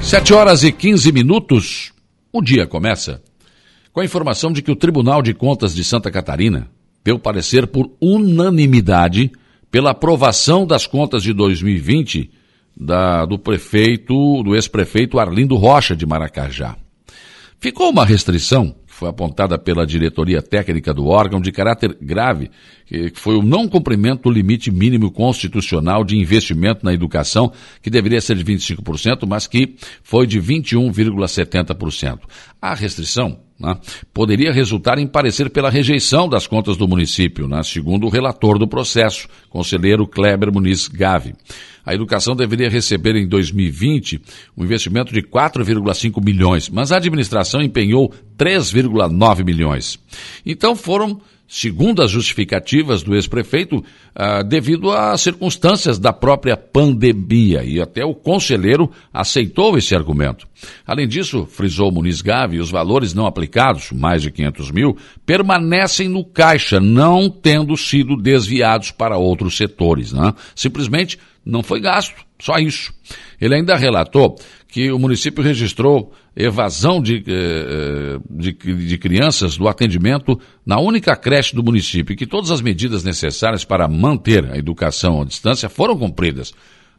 Sete horas e 15 minutos, o dia começa com a informação de que o Tribunal de Contas de Santa Catarina deu parecer por unanimidade pela aprovação das contas de 2020 da, do prefeito, do ex-prefeito Arlindo Rocha de Maracajá. Ficou uma restrição foi apontada pela diretoria técnica do órgão de caráter grave, que foi o não cumprimento do limite mínimo constitucional de investimento na educação, que deveria ser de 25%, mas que foi de 21,70%. A restrição né, poderia resultar em parecer pela rejeição das contas do município, né, segundo o relator do processo, conselheiro Kleber Muniz Gavi. A educação deveria receber em 2020 um investimento de 4,5 milhões, mas a administração empenhou 3,9 milhões. Então foram segundo as justificativas do ex-prefeito, ah, devido às circunstâncias da própria pandemia, e até o conselheiro aceitou esse argumento. Além disso, frisou Muniz Gavi, os valores não aplicados, mais de 500 mil, permanecem no caixa, não tendo sido desviados para outros setores. Né? Simplesmente não foi gasto, só isso. Ele ainda relatou que o município registrou evasão de, eh, de, de, crianças do atendimento na única creche do município e que todas as medidas necessárias para manter a educação à distância foram cumpridas,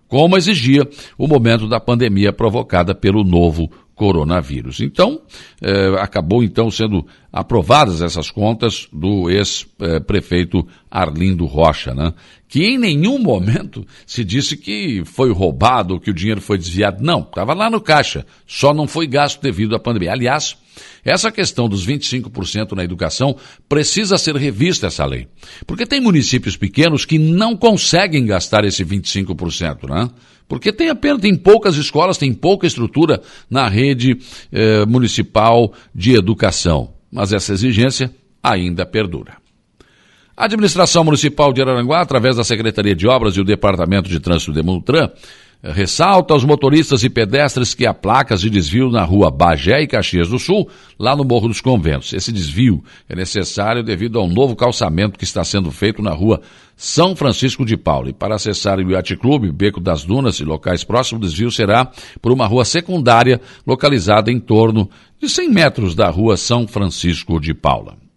como exigia o momento da pandemia provocada pelo novo coronavírus. Então, eh, acabou então sendo aprovadas essas contas do ex-prefeito Arlindo Rocha, né? Que em nenhum momento se disse que foi roubado, que o dinheiro foi desviado. Não, estava lá no caixa, só não foi gasto devido à pandemia. Aliás, essa questão dos 25% na educação precisa ser revista essa lei. Porque tem municípios pequenos que não conseguem gastar esse 25%, né? Porque tem apenas, tem poucas escolas, tem pouca estrutura na rede eh, municipal de educação. Mas essa exigência ainda perdura. A administração municipal de Araranguá, através da Secretaria de Obras e o Departamento de Trânsito de Multran, ressalta aos motoristas e pedestres que há placas de desvio na rua Bagé e Caxias do Sul, lá no Morro dos Conventos. Esse desvio é necessário devido ao novo calçamento que está sendo feito na rua São Francisco de Paulo. E para acessar o Yacht Clube, Beco das Dunas e locais próximos, o desvio será por uma rua secundária localizada em torno de 100 metros da rua São Francisco de Paula.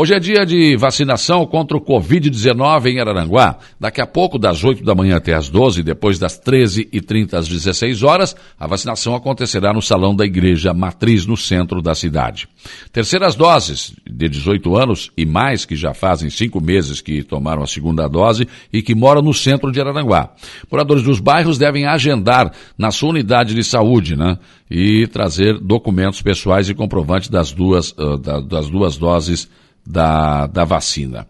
Hoje é dia de vacinação contra o Covid-19 em Araranguá. Daqui a pouco, das 8 da manhã até as 12, depois das 13h30 às 16 horas, a vacinação acontecerá no Salão da Igreja Matriz, no centro da cidade. Terceiras doses, de 18 anos e mais, que já fazem cinco meses que tomaram a segunda dose e que moram no centro de Araranguá. Moradores dos bairros devem agendar na sua unidade de saúde, né? E trazer documentos pessoais e comprovantes das duas, das duas doses da, da vacina.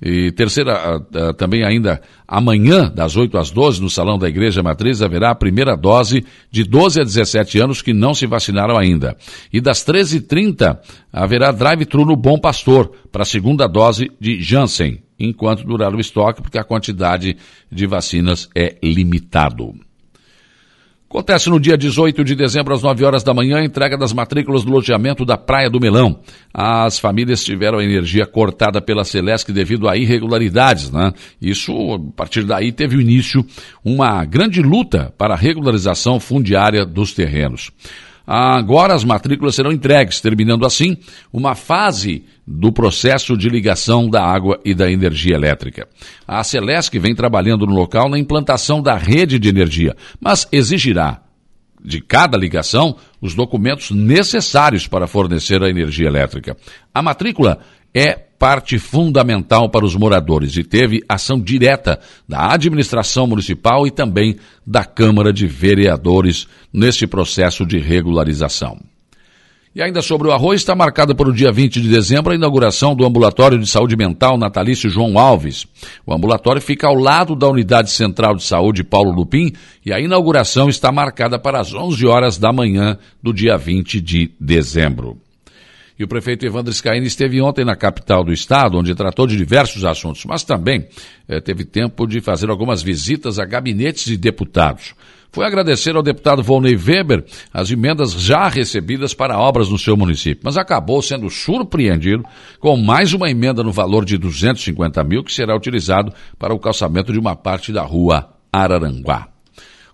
E terceira, também ainda amanhã, das 8 às 12, no Salão da Igreja Matriz, haverá a primeira dose de 12 a 17 anos que não se vacinaram ainda. E das 13h30 haverá drive-thru no Bom Pastor para a segunda dose de Janssen, enquanto durar o estoque, porque a quantidade de vacinas é limitado. Acontece no dia 18 de dezembro, às 9 horas da manhã, entrega das matrículas do loteamento da Praia do Melão. As famílias tiveram a energia cortada pela Celesc devido a irregularidades, né? Isso, a partir daí, teve início uma grande luta para a regularização fundiária dos terrenos. Agora as matrículas serão entregues, terminando assim uma fase do processo de ligação da água e da energia elétrica. A Celesc vem trabalhando no local na implantação da rede de energia, mas exigirá de cada ligação os documentos necessários para fornecer a energia elétrica. A matrícula é parte fundamental para os moradores e teve ação direta da administração municipal e também da Câmara de Vereadores neste processo de regularização. E ainda sobre o arroz, está marcada para o dia 20 de dezembro a inauguração do Ambulatório de Saúde Mental Natalício João Alves. O ambulatório fica ao lado da Unidade Central de Saúde Paulo Lupim e a inauguração está marcada para as 11 horas da manhã do dia 20 de dezembro. E o prefeito Evandro Scaini esteve ontem na capital do estado, onde tratou de diversos assuntos, mas também eh, teve tempo de fazer algumas visitas a gabinetes de deputados. Foi agradecer ao deputado Volney Weber as emendas já recebidas para obras no seu município, mas acabou sendo surpreendido com mais uma emenda no valor de 250 mil que será utilizado para o calçamento de uma parte da rua Araranguá.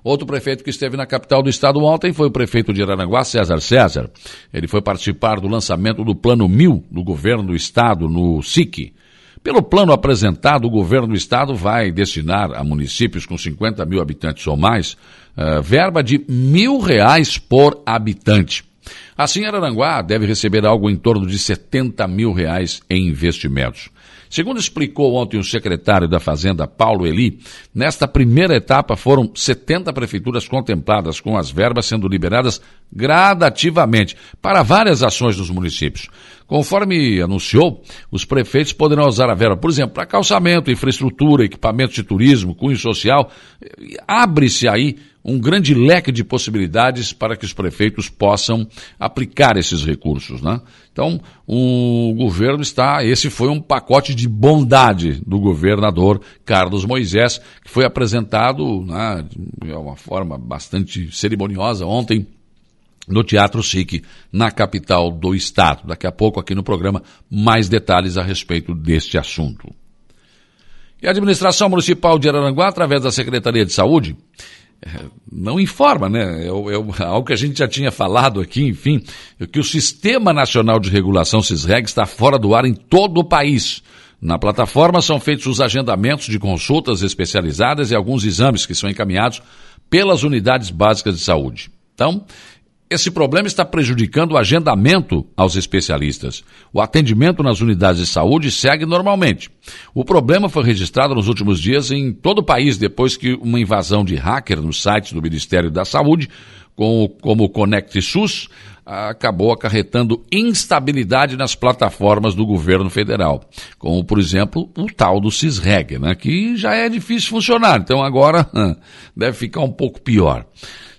Outro prefeito que esteve na capital do estado ontem foi o prefeito de Aranaguá, César César. Ele foi participar do lançamento do Plano Mil do governo do estado no SIC. Pelo plano apresentado, o governo do estado vai destinar a municípios com 50 mil habitantes ou mais uh, verba de mil reais por habitante. Assim, Araranguá deve receber algo em torno de 70 mil reais em investimentos. Segundo explicou ontem o secretário da Fazenda, Paulo Eli, nesta primeira etapa foram 70 prefeituras contempladas com as verbas sendo liberadas gradativamente para várias ações dos municípios. Conforme anunciou, os prefeitos poderão usar a verba, por exemplo, para calçamento, infraestrutura, equipamentos de turismo, cunho social. Abre-se aí um grande leque de possibilidades para que os prefeitos possam aplicar esses recursos. Né? Então, o governo está. Esse foi um pacote de bondade do governador Carlos Moisés, que foi apresentado né, de uma forma bastante cerimoniosa ontem no Teatro SIC, na capital do estado. Daqui a pouco, aqui no programa, mais detalhes a respeito deste assunto. E a administração municipal de Araranguá, através da Secretaria de Saúde, não informa, né? É, é, algo que a gente já tinha falado aqui, enfim, que o Sistema Nacional de Regulação SISREG está fora do ar em todo o país. Na plataforma são feitos os agendamentos de consultas especializadas e alguns exames que são encaminhados pelas unidades básicas de saúde. Então, esse problema está prejudicando o agendamento aos especialistas. O atendimento nas unidades de saúde segue normalmente. O problema foi registrado nos últimos dias em todo o país depois que uma invasão de hacker no site do Ministério da Saúde, com, como o Conect SUS, acabou acarretando instabilidade nas plataformas do governo federal, como, por exemplo, o tal do CISREG, né, que já é difícil funcionar, então agora deve ficar um pouco pior.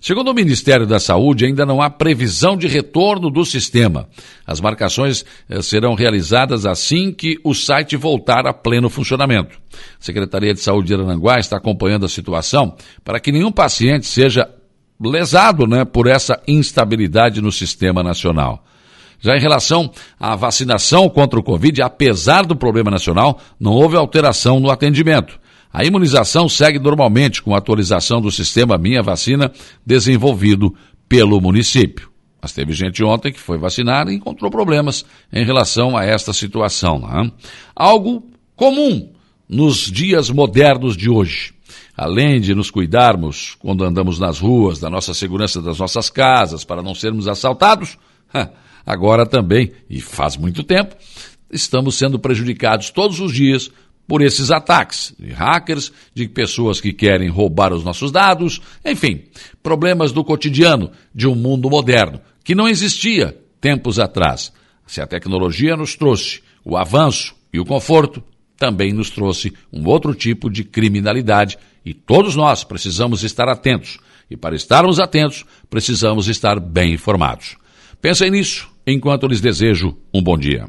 Segundo o Ministério da Saúde, ainda não há previsão de retorno do sistema. As marcações eh, serão realizadas assim que o site voltar a pleno funcionamento. A Secretaria de Saúde de Arananguá está acompanhando a situação para que nenhum paciente seja lesado né, por essa instabilidade no sistema nacional. Já em relação à vacinação contra o Covid, apesar do problema nacional, não houve alteração no atendimento. A imunização segue normalmente com a atualização do sistema Minha Vacina desenvolvido pelo município. Mas teve gente ontem que foi vacinar e encontrou problemas em relação a esta situação. Né? Algo comum nos dias modernos de hoje. Além de nos cuidarmos quando andamos nas ruas, da nossa segurança das nossas casas, para não sermos assaltados, agora também, e faz muito tempo, estamos sendo prejudicados todos os dias por esses ataques de hackers, de pessoas que querem roubar os nossos dados, enfim, problemas do cotidiano de um mundo moderno que não existia tempos atrás. Se a tecnologia nos trouxe o avanço e o conforto, também nos trouxe um outro tipo de criminalidade e todos nós precisamos estar atentos. E para estarmos atentos, precisamos estar bem informados. Pensem nisso enquanto lhes desejo um bom dia.